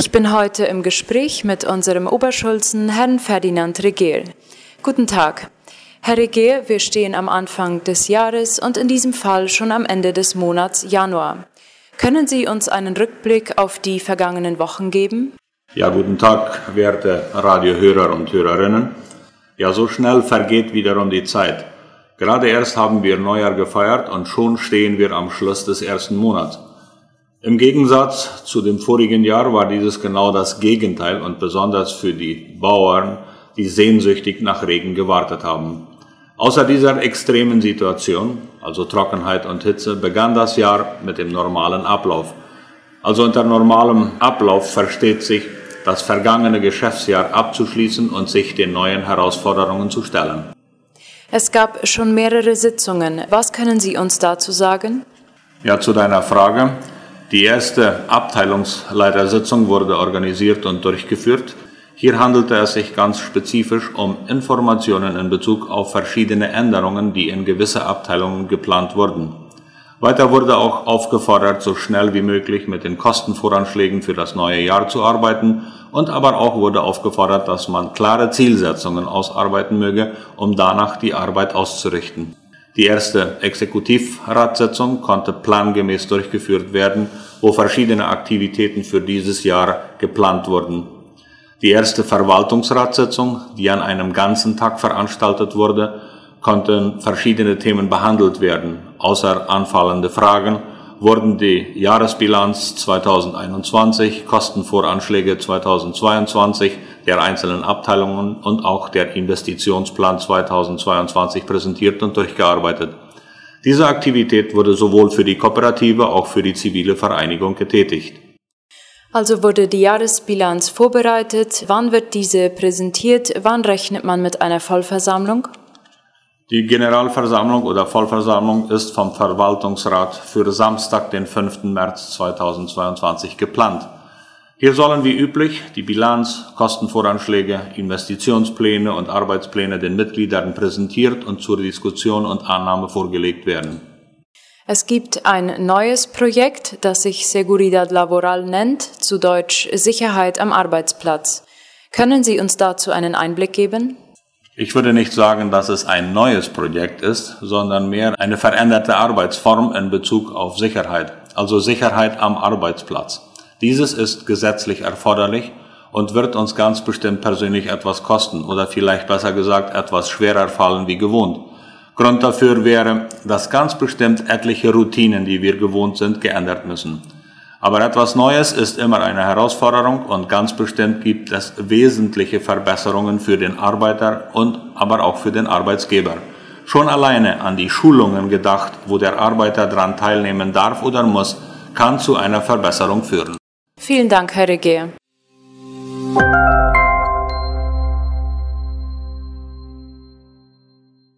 Ich bin heute im Gespräch mit unserem Oberschulzen, Herrn Ferdinand Regehl. Guten Tag. Herr Regehl, wir stehen am Anfang des Jahres und in diesem Fall schon am Ende des Monats Januar. Können Sie uns einen Rückblick auf die vergangenen Wochen geben? Ja, guten Tag, werte Radiohörer und Hörerinnen. Ja, so schnell vergeht wiederum die Zeit. Gerade erst haben wir Neujahr gefeiert und schon stehen wir am Schluss des ersten Monats. Im Gegensatz zu dem vorigen Jahr war dieses genau das Gegenteil und besonders für die Bauern, die sehnsüchtig nach Regen gewartet haben. Außer dieser extremen Situation, also Trockenheit und Hitze, begann das Jahr mit dem normalen Ablauf. Also unter normalem Ablauf versteht sich, das vergangene Geschäftsjahr abzuschließen und sich den neuen Herausforderungen zu stellen. Es gab schon mehrere Sitzungen. Was können Sie uns dazu sagen? Ja, zu deiner Frage. Die erste Abteilungsleitersitzung wurde organisiert und durchgeführt. Hier handelte es sich ganz spezifisch um Informationen in Bezug auf verschiedene Änderungen, die in gewisse Abteilungen geplant wurden. Weiter wurde auch aufgefordert, so schnell wie möglich mit den Kostenvoranschlägen für das neue Jahr zu arbeiten und aber auch wurde aufgefordert, dass man klare Zielsetzungen ausarbeiten möge, um danach die Arbeit auszurichten. Die erste Exekutivratssitzung konnte plangemäß durchgeführt werden, wo verschiedene Aktivitäten für dieses Jahr geplant wurden. Die erste Verwaltungsratssitzung, die an einem ganzen Tag veranstaltet wurde, konnten verschiedene Themen behandelt werden. Außer anfallende Fragen wurden die Jahresbilanz 2021, Kostenvoranschläge 2022, der einzelnen Abteilungen und auch der Investitionsplan 2022 präsentiert und durchgearbeitet. Diese Aktivität wurde sowohl für die Kooperative auch für die zivile Vereinigung getätigt. Also wurde die Jahresbilanz vorbereitet. Wann wird diese präsentiert? Wann rechnet man mit einer Vollversammlung? Die Generalversammlung oder Vollversammlung ist vom Verwaltungsrat für Samstag, den 5. März 2022 geplant. Hier sollen wie üblich die Bilanz, Kostenvoranschläge, Investitionspläne und Arbeitspläne den Mitgliedern präsentiert und zur Diskussion und Annahme vorgelegt werden. Es gibt ein neues Projekt, das sich Seguridad Laboral nennt, zu Deutsch Sicherheit am Arbeitsplatz. Können Sie uns dazu einen Einblick geben? Ich würde nicht sagen, dass es ein neues Projekt ist, sondern mehr eine veränderte Arbeitsform in Bezug auf Sicherheit, also Sicherheit am Arbeitsplatz. Dieses ist gesetzlich erforderlich und wird uns ganz bestimmt persönlich etwas kosten oder vielleicht besser gesagt etwas schwerer fallen wie gewohnt. Grund dafür wäre, dass ganz bestimmt etliche Routinen, die wir gewohnt sind, geändert müssen. Aber etwas Neues ist immer eine Herausforderung und ganz bestimmt gibt es wesentliche Verbesserungen für den Arbeiter und aber auch für den Arbeitsgeber. Schon alleine an die Schulungen gedacht, wo der Arbeiter daran teilnehmen darf oder muss, kann zu einer Verbesserung führen. Vielen Dank, Herr Regier.